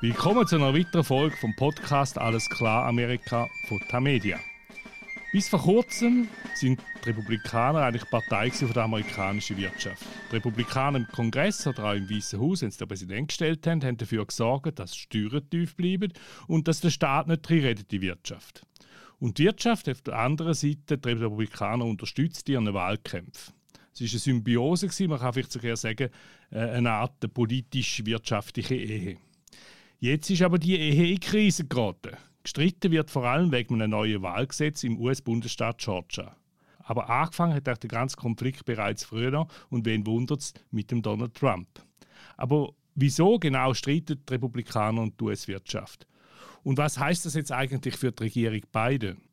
Willkommen zu einer weiteren Folge vom Podcast Alles klar Amerika von Tamedia. Bis vor kurzem sind die Republikaner eigentlich Partei von der amerikanischen Wirtschaft. Die Republikaner im Kongress oder auch im Weißen Haus, wenn sie den Präsidenten gestellt haben, haben dafür gesorgt, dass Steuern tief bleiben und dass der Staat nicht die Wirtschaft. Und die Wirtschaft auf der anderen Seite, die Republikaner unterstützt ihren Wahlkämpfe. Es war eine Symbiose, man kann vielleicht sogar sagen, äh, eine Art politisch-wirtschaftliche Ehe. Jetzt ist aber die Ehe in Krise geraten. Gestritten wird vor allem wegen einem neuen Wahlgesetz im US-Bundesstaat Georgia. Aber angefangen hat der ganze Konflikt bereits früher und wen wundert es mit dem Donald Trump. Aber wieso genau streiten die Republikaner und die US-Wirtschaft? Und was heißt das jetzt eigentlich für die Regierung Biden?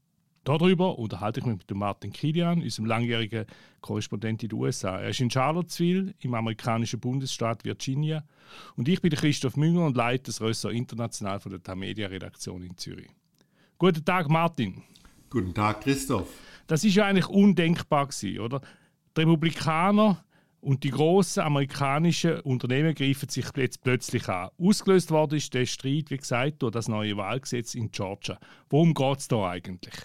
Darüber unterhalte ich mich mit Martin Kilian, unserem langjährigen Korrespondent in den USA. Er ist in Charlottesville im amerikanischen Bundesstaat Virginia und ich bin Christoph Münger und leite das Ressort International von der Tamedia-Redaktion in Zürich. Guten Tag, Martin. Guten Tag, Christoph. Das ist ja eigentlich undenkbar gewesen, oder? Die Republikaner und die grossen amerikanischen Unternehmen greifen sich jetzt plötzlich an. Ausgelöst worden ist der Streit, wie gesagt, durch das neue Wahlgesetz in Georgia. Worum geht es da eigentlich?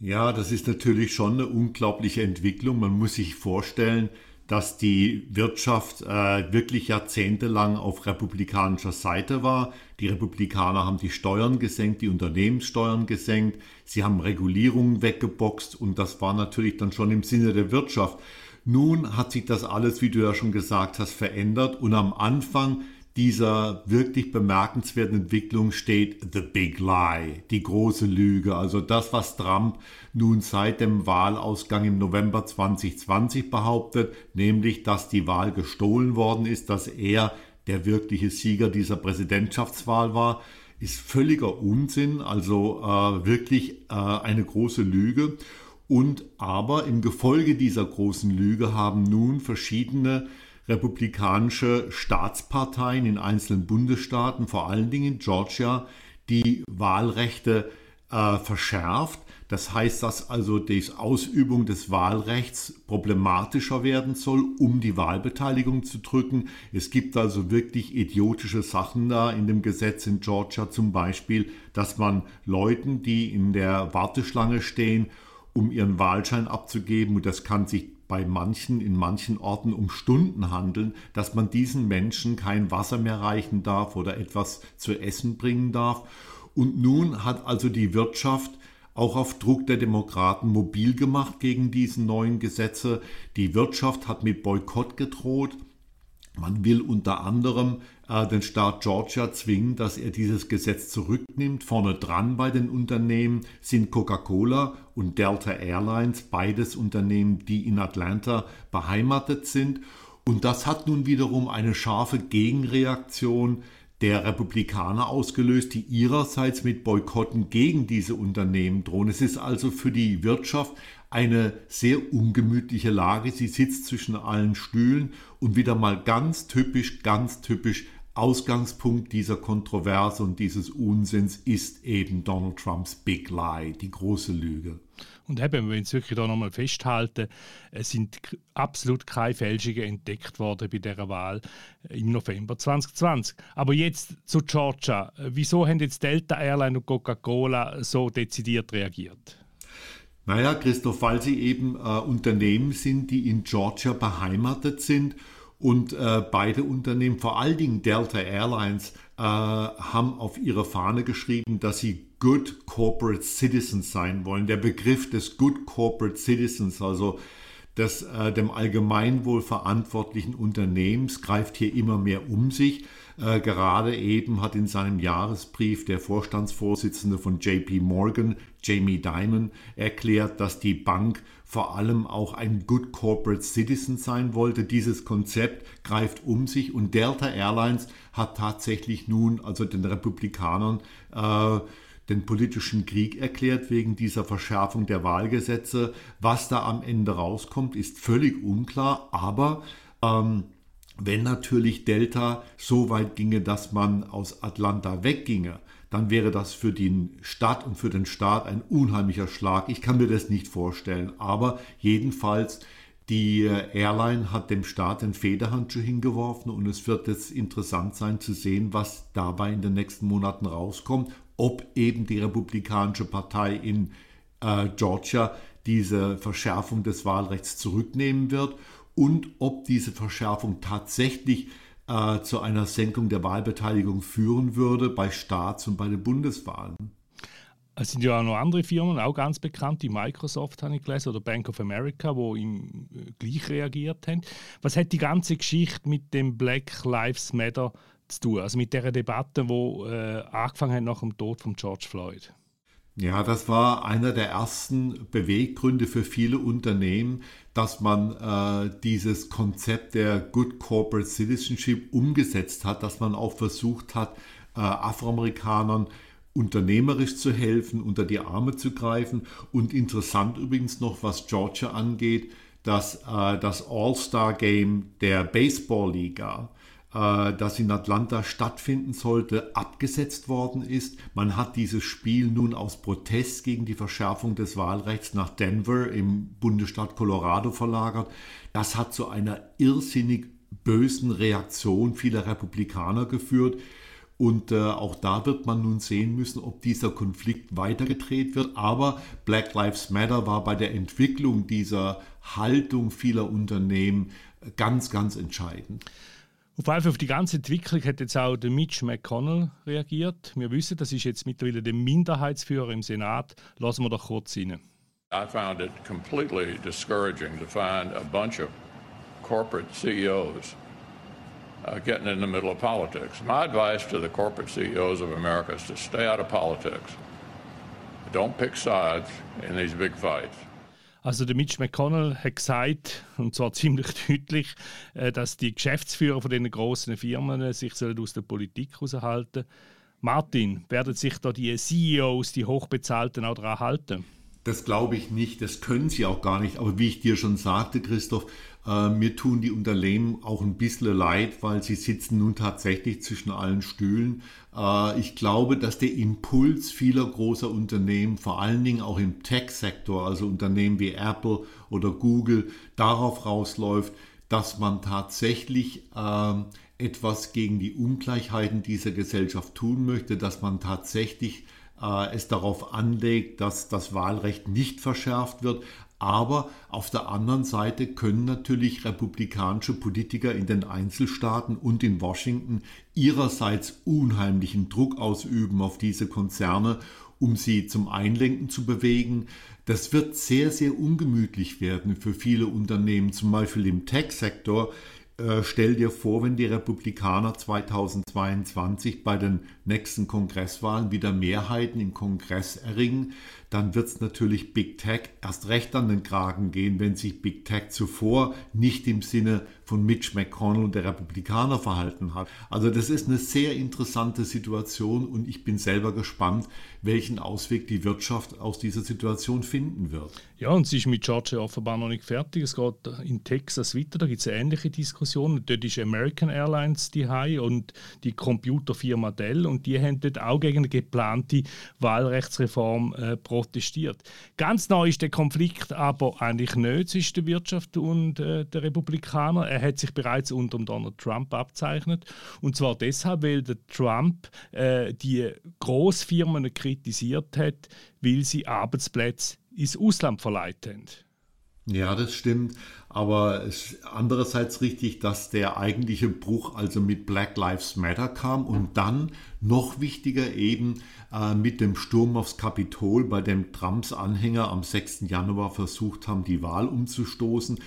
Ja, das ist natürlich schon eine unglaubliche Entwicklung. Man muss sich vorstellen, dass die Wirtschaft äh, wirklich jahrzehntelang auf republikanischer Seite war. Die Republikaner haben die Steuern gesenkt, die Unternehmenssteuern gesenkt, sie haben Regulierungen weggeboxt und das war natürlich dann schon im Sinne der Wirtschaft. Nun hat sich das alles, wie du ja schon gesagt hast, verändert und am Anfang dieser wirklich bemerkenswerten Entwicklung steht The Big Lie, die große Lüge. Also das, was Trump nun seit dem Wahlausgang im November 2020 behauptet, nämlich, dass die Wahl gestohlen worden ist, dass er der wirkliche Sieger dieser Präsidentschaftswahl war, ist völliger Unsinn, also äh, wirklich äh, eine große Lüge. Und aber im Gefolge dieser großen Lüge haben nun verschiedene republikanische Staatsparteien in einzelnen Bundesstaaten, vor allen Dingen in Georgia, die Wahlrechte äh, verschärft. Das heißt, dass also die Ausübung des Wahlrechts problematischer werden soll, um die Wahlbeteiligung zu drücken. Es gibt also wirklich idiotische Sachen da in dem Gesetz in Georgia, zum Beispiel, dass man Leuten, die in der Warteschlange stehen, um ihren Wahlschein abzugeben, und das kann sich bei manchen, in manchen Orten um Stunden handeln, dass man diesen Menschen kein Wasser mehr reichen darf oder etwas zu essen bringen darf. Und nun hat also die Wirtschaft auch auf Druck der Demokraten mobil gemacht gegen diese neuen Gesetze. Die Wirtschaft hat mit Boykott gedroht. Man will unter anderem äh, den Staat Georgia zwingen, dass er dieses Gesetz zurücknimmt. Vorne dran bei den Unternehmen sind Coca-Cola und Delta Airlines, beides Unternehmen, die in Atlanta beheimatet sind. Und das hat nun wiederum eine scharfe Gegenreaktion der Republikaner ausgelöst, die ihrerseits mit Boykotten gegen diese Unternehmen drohen. Es ist also für die Wirtschaft eine sehr ungemütliche Lage. Sie sitzt zwischen allen Stühlen und wieder mal ganz typisch, ganz typisch Ausgangspunkt dieser Kontroverse und dieses Unsinns ist eben Donald Trumps Big Lie, die große Lüge. Und eben, wenn wir es wirklich da nochmal festhalten, es sind absolut keine Fälschungen entdeckt worden bei dieser Wahl im November 2020. Aber jetzt zu Georgia. Wieso haben jetzt Delta Airline und Coca-Cola so dezidiert reagiert? Naja, Christoph, weil sie eben äh, Unternehmen sind, die in Georgia beheimatet sind und äh, beide Unternehmen, vor allen Dingen Delta Airlines, äh, haben auf ihre Fahne geschrieben, dass sie Good Corporate Citizens sein wollen. Der Begriff des Good Corporate Citizens, also des äh, dem Allgemeinwohl verantwortlichen Unternehmens, greift hier immer mehr um sich. Äh, gerade eben hat in seinem Jahresbrief der Vorstandsvorsitzende von JP Morgan, Jamie Dimon, erklärt, dass die Bank vor allem auch ein Good Corporate Citizen sein wollte. Dieses Konzept greift um sich und Delta Airlines hat tatsächlich nun also den Republikanern äh, den politischen Krieg erklärt wegen dieser Verschärfung der Wahlgesetze. Was da am Ende rauskommt, ist völlig unklar, aber ähm, wenn natürlich Delta so weit ginge, dass man aus Atlanta wegginge, dann wäre das für die Stadt und für den Staat ein unheimlicher Schlag. Ich kann mir das nicht vorstellen. Aber jedenfalls Die Airline hat dem Staat den Federhandschuh hingeworfen und es wird jetzt interessant sein zu sehen, was dabei in den nächsten Monaten rauskommt, ob eben die Republikanische Partei in äh, Georgia diese Verschärfung des Wahlrechts zurücknehmen wird und ob diese Verschärfung tatsächlich äh, zu einer Senkung der Wahlbeteiligung führen würde bei Staats- und bei den Bundeswahlen. Es sind ja auch noch andere Firmen, auch ganz bekannt, die Microsoft habe ich gelesen oder Bank of America, wo ihm äh, gleich reagiert haben. Was hat die ganze Geschichte mit dem Black Lives Matter zu tun? Also mit der Debatte, wo äh, angefangen hat nach dem Tod von George Floyd? Ja, das war einer der ersten Beweggründe für viele Unternehmen, dass man äh, dieses Konzept der Good Corporate Citizenship umgesetzt hat, dass man auch versucht hat, äh, Afroamerikanern unternehmerisch zu helfen, unter die Arme zu greifen. Und interessant übrigens noch, was Georgia angeht, dass äh, das All-Star-Game der Baseball-Liga, das in Atlanta stattfinden sollte, abgesetzt worden ist. Man hat dieses Spiel nun aus Protest gegen die Verschärfung des Wahlrechts nach Denver im Bundesstaat Colorado verlagert. Das hat zu einer irrsinnig bösen Reaktion vieler Republikaner geführt. Und äh, auch da wird man nun sehen müssen, ob dieser Konflikt weitergedreht wird. Aber Black Lives Matter war bei der Entwicklung dieser Haltung vieler Unternehmen ganz, ganz entscheidend. Auf jeden auf die ganze Entwicklung hat jetzt auch der Mitch McConnell reagiert. Wir wissen, das ist jetzt mittlerweile der Minderheitsführer im Senat. Lassen wir doch kurz rein. I found it completely discouraging to find a bunch of corporate CEOs uh, getting in the middle of politics. My advice to the corporate CEOs of America is to stay out of politics. Don't pick sides in these big fights. Also der Mitch McConnell hat gesagt, und zwar ziemlich deutlich, äh, dass die Geschäftsführer von den großen Firmen sich aus der Politik heraushalten Martin, werden sich da die CEOs, die Hochbezahlten, auch daran halten? Das glaube ich nicht, das können sie auch gar nicht. Aber wie ich dir schon sagte, Christoph, äh, mir tun die Unternehmen auch ein bisschen leid, weil sie sitzen nun tatsächlich zwischen allen Stühlen. Äh, ich glaube, dass der Impuls vieler großer Unternehmen, vor allen Dingen auch im Tech-Sektor, also Unternehmen wie Apple oder Google, darauf rausläuft, dass man tatsächlich äh, etwas gegen die Ungleichheiten dieser Gesellschaft tun möchte, dass man tatsächlich es darauf anlegt, dass das Wahlrecht nicht verschärft wird, aber auf der anderen Seite können natürlich republikanische Politiker in den Einzelstaaten und in Washington ihrerseits unheimlichen Druck ausüben auf diese Konzerne, um sie zum Einlenken zu bewegen. Das wird sehr, sehr ungemütlich werden für viele Unternehmen, zum Beispiel im Tech-Sektor. Äh, stell dir vor, wenn die Republikaner 2022 bei den nächsten Kongresswahlen wieder Mehrheiten im Kongress erringen, dann wird es natürlich Big Tech erst recht an den Kragen gehen, wenn sich Big Tech zuvor nicht im Sinne von Mitch McConnell und der Republikaner verhalten hat. Also das ist eine sehr interessante Situation und ich bin selber gespannt, welchen Ausweg die Wirtschaft aus dieser Situation finden wird. Ja, und sie ist mit Georgia offenbar noch nicht fertig. Es geht in Texas weiter, da gibt es ähnliche Diskussion. Dort ist American Airlines die und die Computerfirma Dell und die haben dort auch gegen eine geplante Wahlrechtsreform äh, protestiert. Ganz neu ist der Konflikt aber eigentlich nicht zwischen der Wirtschaft und äh, der Republikaner. Er hat sich bereits unter Donald Trump abzeichnet. Und zwar deshalb, weil der Trump äh, die Großfirmen kritisiert hat, weil sie Arbeitsplätze ins Ausland verleiht haben. Ja, das stimmt. Aber es ist andererseits richtig, dass der eigentliche Bruch also mit Black Lives Matter kam und dann noch wichtiger eben äh, mit dem Sturm aufs Kapitol, bei dem Trumps Anhänger am 6. Januar versucht haben, die Wahl umzustoßen.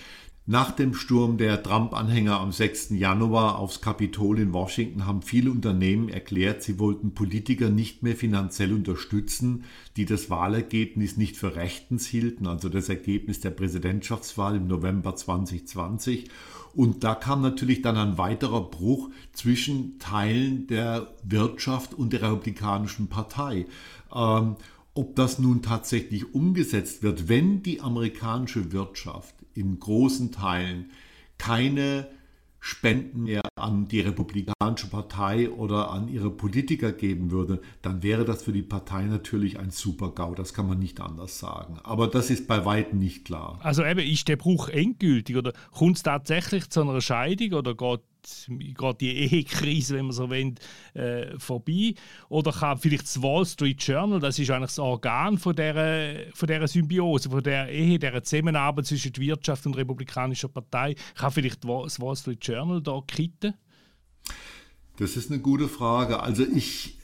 Nach dem Sturm der Trump-Anhänger am 6. Januar aufs Kapitol in Washington haben viele Unternehmen erklärt, sie wollten Politiker nicht mehr finanziell unterstützen, die das Wahlergebnis nicht für rechtens hielten, also das Ergebnis der Präsidentschaftswahl im November 2020. Und da kam natürlich dann ein weiterer Bruch zwischen Teilen der Wirtschaft und der Republikanischen Partei. Ähm, ob das nun tatsächlich umgesetzt wird, wenn die amerikanische Wirtschaft in großen Teilen keine Spenden mehr an die Republikanische Partei oder an ihre Politiker geben würde, dann wäre das für die Partei natürlich ein Super-GAU. Das kann man nicht anders sagen. Aber das ist bei weitem nicht klar. Also eben, ist der Bruch endgültig oder kommt es tatsächlich zu einer Scheidung oder geht gerade die Ehekrise, wenn man so will, äh, vorbei? Oder kann vielleicht das Wall Street Journal, das ist eigentlich das Organ von dieser, von dieser Symbiose, von der Ehe, dieser Zusammenarbeit zwischen der Wirtschaft und der Republikanischen Partei, kann vielleicht das Wall Street Journal da kitten? Das ist eine gute Frage. Also ich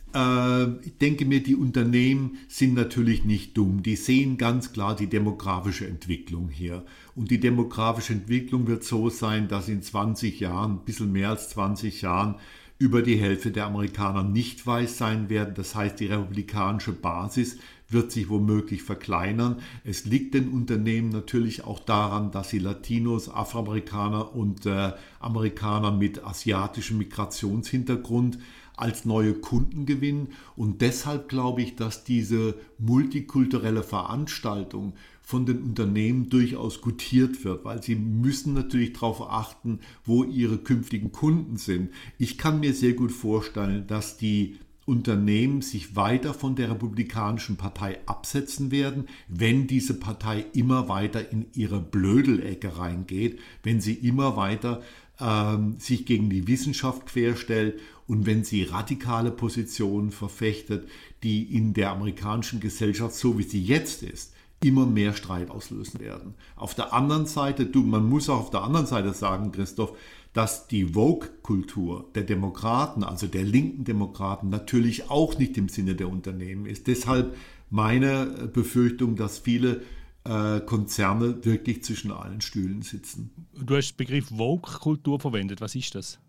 ich denke mir, die Unternehmen sind natürlich nicht dumm. Die sehen ganz klar die demografische Entwicklung hier. Und die demografische Entwicklung wird so sein, dass in 20 Jahren, ein bisschen mehr als 20 Jahren, über die Hälfte der Amerikaner nicht weiß sein werden. Das heißt, die republikanische Basis wird sich womöglich verkleinern. Es liegt den Unternehmen natürlich auch daran, dass sie Latinos, Afroamerikaner und äh, Amerikaner mit asiatischem Migrationshintergrund als neue Kunden gewinnen. Und deshalb glaube ich, dass diese multikulturelle Veranstaltung von den Unternehmen durchaus gutiert wird, weil sie müssen natürlich darauf achten, wo ihre künftigen Kunden sind. Ich kann mir sehr gut vorstellen, dass die Unternehmen sich weiter von der Republikanischen Partei absetzen werden, wenn diese Partei immer weiter in ihre Blödelecke reingeht, wenn sie immer weiter ähm, sich gegen die Wissenschaft querstellt und wenn sie radikale Positionen verfechtet, die in der amerikanischen Gesellschaft, so wie sie jetzt ist, immer mehr Streit auslösen werden. Auf der anderen Seite, du, man muss auch auf der anderen Seite sagen, Christoph, dass die Vogue-Kultur der Demokraten, also der linken Demokraten, natürlich auch nicht im Sinne der Unternehmen ist. Deshalb meine Befürchtung, dass viele äh, Konzerne wirklich zwischen allen Stühlen sitzen. Du hast den Begriff Vogue-Kultur verwendet. Was ist das?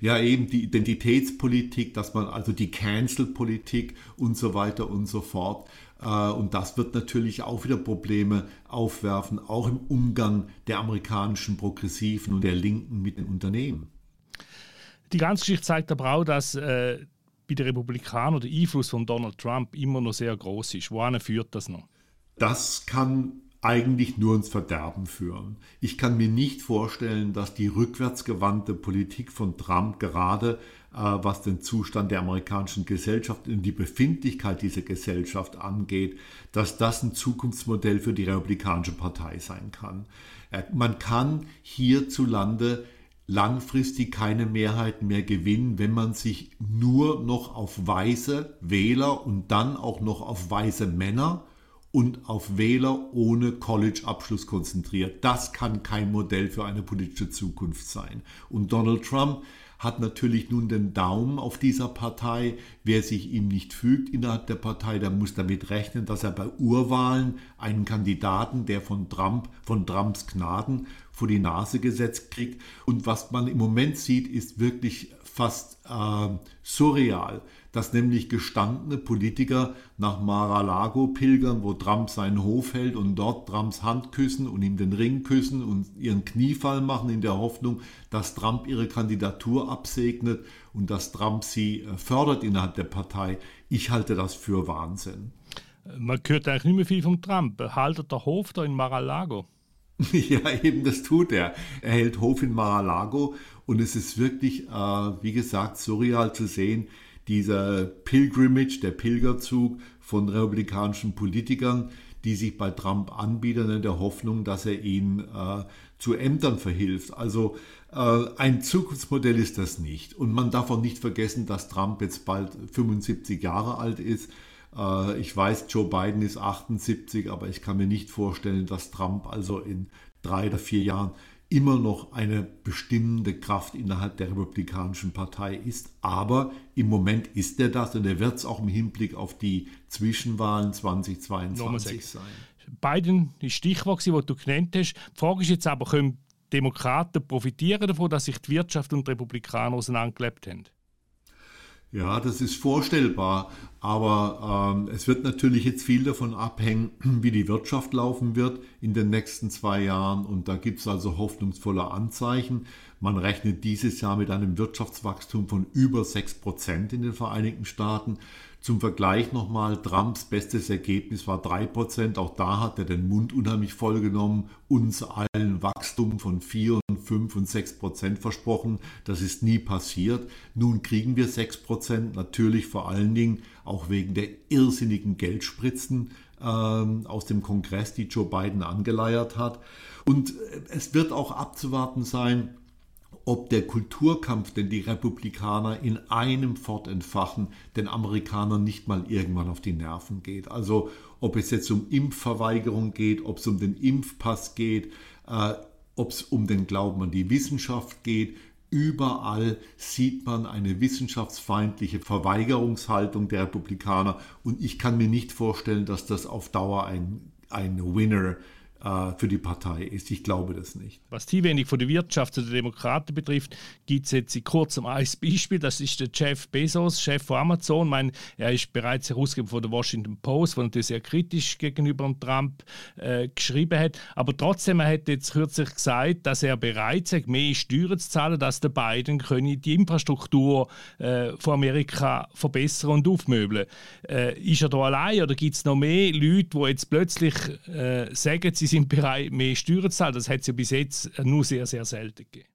Ja, eben die Identitätspolitik, dass man also die Cancel-Politik und so weiter und so fort. Äh, und das wird natürlich auch wieder Probleme aufwerfen, auch im Umgang der amerikanischen Progressiven und der Linken mit den Unternehmen. Die ganze Geschichte zeigt aber auch, dass äh, bei den Republikanern der Einfluss von Donald Trump immer noch sehr groß ist. Wohin führt das noch? Das kann eigentlich nur ins Verderben führen. Ich kann mir nicht vorstellen, dass die rückwärtsgewandte Politik von Trump gerade äh, was den Zustand der amerikanischen Gesellschaft und die Befindlichkeit dieser Gesellschaft angeht, dass das ein Zukunftsmodell für die Republikanische Partei sein kann. Äh, man kann hierzulande langfristig keine Mehrheiten mehr gewinnen, wenn man sich nur noch auf weiße Wähler und dann auch noch auf weiße Männer und auf Wähler ohne College-Abschluss konzentriert. Das kann kein Modell für eine politische Zukunft sein. Und Donald Trump hat natürlich nun den Daumen auf dieser Partei. Wer sich ihm nicht fügt innerhalb der Partei, der muss damit rechnen, dass er bei Urwahlen einen Kandidaten, der von Trump, von Trumps Gnaden vor die Nase gesetzt kriegt. Und was man im Moment sieht, ist wirklich fast äh, surreal dass nämlich gestandene Politiker nach Mar-a-Lago pilgern, wo Trump seinen Hof hält und dort Trumps Hand küssen und ihm den Ring küssen und ihren Kniefall machen in der Hoffnung, dass Trump ihre Kandidatur absegnet und dass Trump sie äh, fördert innerhalb der Partei. Ich halte das für Wahnsinn. Man hört eigentlich nicht mehr viel vom Trump. Haltet der Hof da in Mar-a-Lago? Ja, eben das tut er. Er hält Hof in Mar-a-Lago und es ist wirklich, äh, wie gesagt, surreal zu sehen, dieser Pilgrimage, der Pilgerzug von republikanischen Politikern, die sich bei Trump anbieten in der Hoffnung, dass er ihnen äh, zu Ämtern verhilft. Also äh, ein Zukunftsmodell ist das nicht. Und man darf auch nicht vergessen, dass Trump jetzt bald 75 Jahre alt ist. Äh, ich weiß, Joe Biden ist 78, aber ich kann mir nicht vorstellen, dass Trump also in drei oder vier Jahren immer noch eine bestimmende Kraft innerhalb der Republikanischen Partei ist. Aber im Moment ist er das und er wird es auch im Hinblick auf die Zwischenwahlen 2022 sein. Biden ist Stichwort, das du genannt hast. Die Frage ist jetzt aber, können Demokraten profitieren davon, dass sich die Wirtschaft und die Republikaner auseinandergelebt haben? Ja, das ist vorstellbar, aber ähm, es wird natürlich jetzt viel davon abhängen, wie die Wirtschaft laufen wird in den nächsten zwei Jahren und da gibt es also hoffnungsvolle Anzeichen. Man rechnet dieses Jahr mit einem Wirtschaftswachstum von über 6 Prozent in den Vereinigten Staaten. Zum Vergleich nochmal, Trumps bestes Ergebnis war 3%. Auch da hat er den Mund unheimlich voll genommen, uns allen Wachstum von 4 und 5 und 6% versprochen. Das ist nie passiert. Nun kriegen wir 6%, natürlich vor allen Dingen auch wegen der irrsinnigen Geldspritzen ähm, aus dem Kongress, die Joe Biden angeleiert hat. Und äh, es wird auch abzuwarten sein, ob der Kulturkampf, den die Republikaner in einem Fort entfachen, den Amerikanern nicht mal irgendwann auf die Nerven geht. Also ob es jetzt um Impfverweigerung geht, ob es um den Impfpass geht, äh, ob es um den Glauben an die Wissenschaft geht, Überall sieht man eine wissenschaftsfeindliche Verweigerungshaltung der Republikaner und ich kann mir nicht vorstellen, dass das auf Dauer ein, ein Winner für die Partei ist. Ich glaube das nicht. Was die wenig von der Wirtschaft der Demokraten betrifft, gibt es jetzt in kurzem ein Beispiel. Das ist der Jeff Bezos, Chef von Amazon. Ich meine, er ist bereits Herausgeber von der Washington Post, wo natürlich sehr kritisch gegenüber Trump äh, geschrieben hat. Aber trotzdem, er hat jetzt kürzlich gesagt, dass er bereit ist, mehr Steuern zu zahlen, dass der Biden könne die Infrastruktur äh, von Amerika verbessern und aufmöbeln. Äh, ist er da allein oder gibt es noch mehr Leute, die jetzt plötzlich äh, sagen, sie sind bereit, mehr Steuern zu zahlen. Das hat es ja bis jetzt nur sehr, sehr selten gegeben.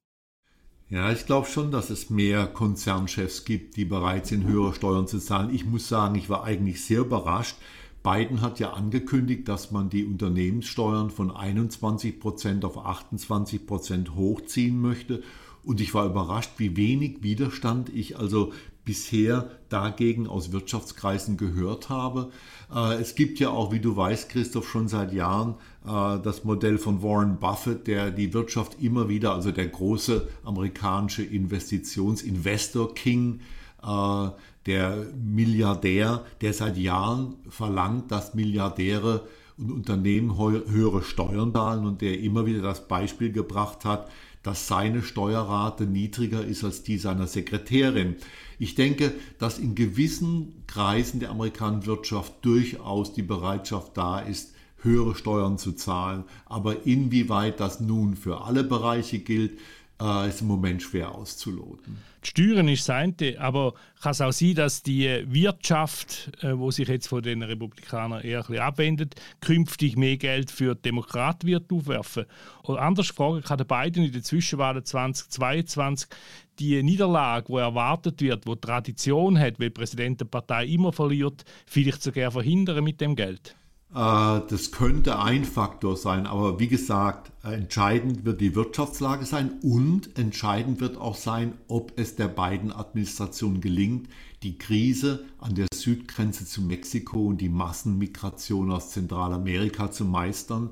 Ja, ich glaube schon, dass es mehr Konzernchefs gibt, die bereit sind, höhere Steuern zu zahlen. Ich muss sagen, ich war eigentlich sehr überrascht. Biden hat ja angekündigt, dass man die Unternehmenssteuern von 21 Prozent auf 28 Prozent hochziehen möchte. Und ich war überrascht, wie wenig Widerstand ich also bisher dagegen aus Wirtschaftskreisen gehört habe. Äh, es gibt ja auch, wie du weißt, Christoph, schon seit Jahren äh, das Modell von Warren Buffett, der die Wirtschaft immer wieder, also der große amerikanische Investitionsinvestor King, äh, der Milliardär, der seit Jahren verlangt, dass Milliardäre und Unternehmen höhere Steuern zahlen und der immer wieder das Beispiel gebracht hat, dass seine Steuerrate niedriger ist als die seiner Sekretärin. Ich denke, dass in gewissen Kreisen der amerikanischen Wirtschaft durchaus die Bereitschaft da ist, höhere Steuern zu zahlen. Aber inwieweit das nun für alle Bereiche gilt, äh, ist im Moment schwer auszuloten. Steuern ist das eine, aber kann es auch sein, dass die Wirtschaft, äh, wo sich jetzt von den Republikanern eher ein bisschen abwendet, künftig mehr Geld für Demokraten wird aufwerfen? Oder anders gefragt, kann der Biden in den Zwischenwahlen 2022 die Niederlage, die erwartet wird, die Tradition hat, weil die Präsident der Partei immer verliert, vielleicht sogar verhindern mit dem Geld? Äh, das könnte ein Faktor sein, aber wie gesagt, entscheidend wird die Wirtschaftslage sein und entscheidend wird auch sein, ob es der beiden Administrationen gelingt, die Krise an der Südgrenze zu Mexiko und die Massenmigration aus Zentralamerika zu meistern.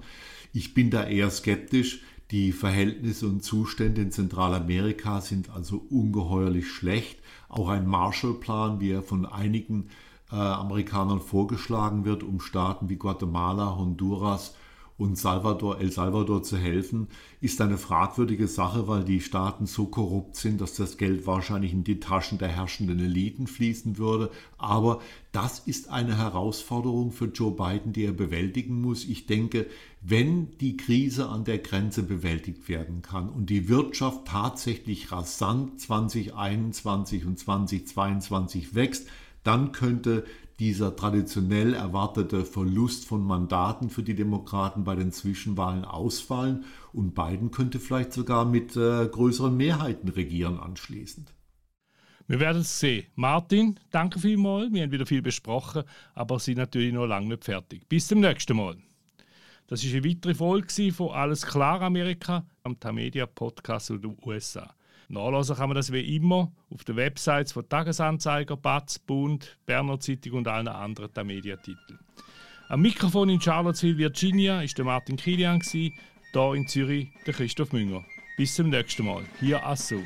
Ich bin da eher skeptisch. Die Verhältnisse und Zustände in Zentralamerika sind also ungeheuerlich schlecht. Auch ein Marshallplan, wie er von einigen äh, Amerikanern vorgeschlagen wird, um Staaten wie Guatemala, Honduras und Salvador, El Salvador zu helfen, ist eine fragwürdige Sache, weil die Staaten so korrupt sind, dass das Geld wahrscheinlich in die Taschen der herrschenden Eliten fließen würde. Aber das ist eine Herausforderung für Joe Biden, die er bewältigen muss. Ich denke, wenn die Krise an der Grenze bewältigt werden kann und die Wirtschaft tatsächlich rasant 2021 und 2022 wächst, dann könnte dieser traditionell erwartete Verlust von Mandaten für die Demokraten bei den Zwischenwahlen ausfallen und Biden könnte vielleicht sogar mit äh, größeren Mehrheiten regieren anschließend. Wir werden es sehen. Martin, danke vielmals. Wir haben wieder viel besprochen, aber sind natürlich noch lange nicht fertig. Bis zum nächsten Mal. Das ist eine weitere Folge von Alles klar Amerika am Tamedia Podcast aus den USA. Nachlesen kann man das wie immer auf den Websites von Tagesanzeiger, Batz, Bund, Berner Zeitung und allen anderen Mediatiteln. Am Mikrofon in Charlottesville, Virginia, ist der Martin Kilian, hier in Zürich der Christoph Münger. Bis zum nächsten Mal, hier Assum.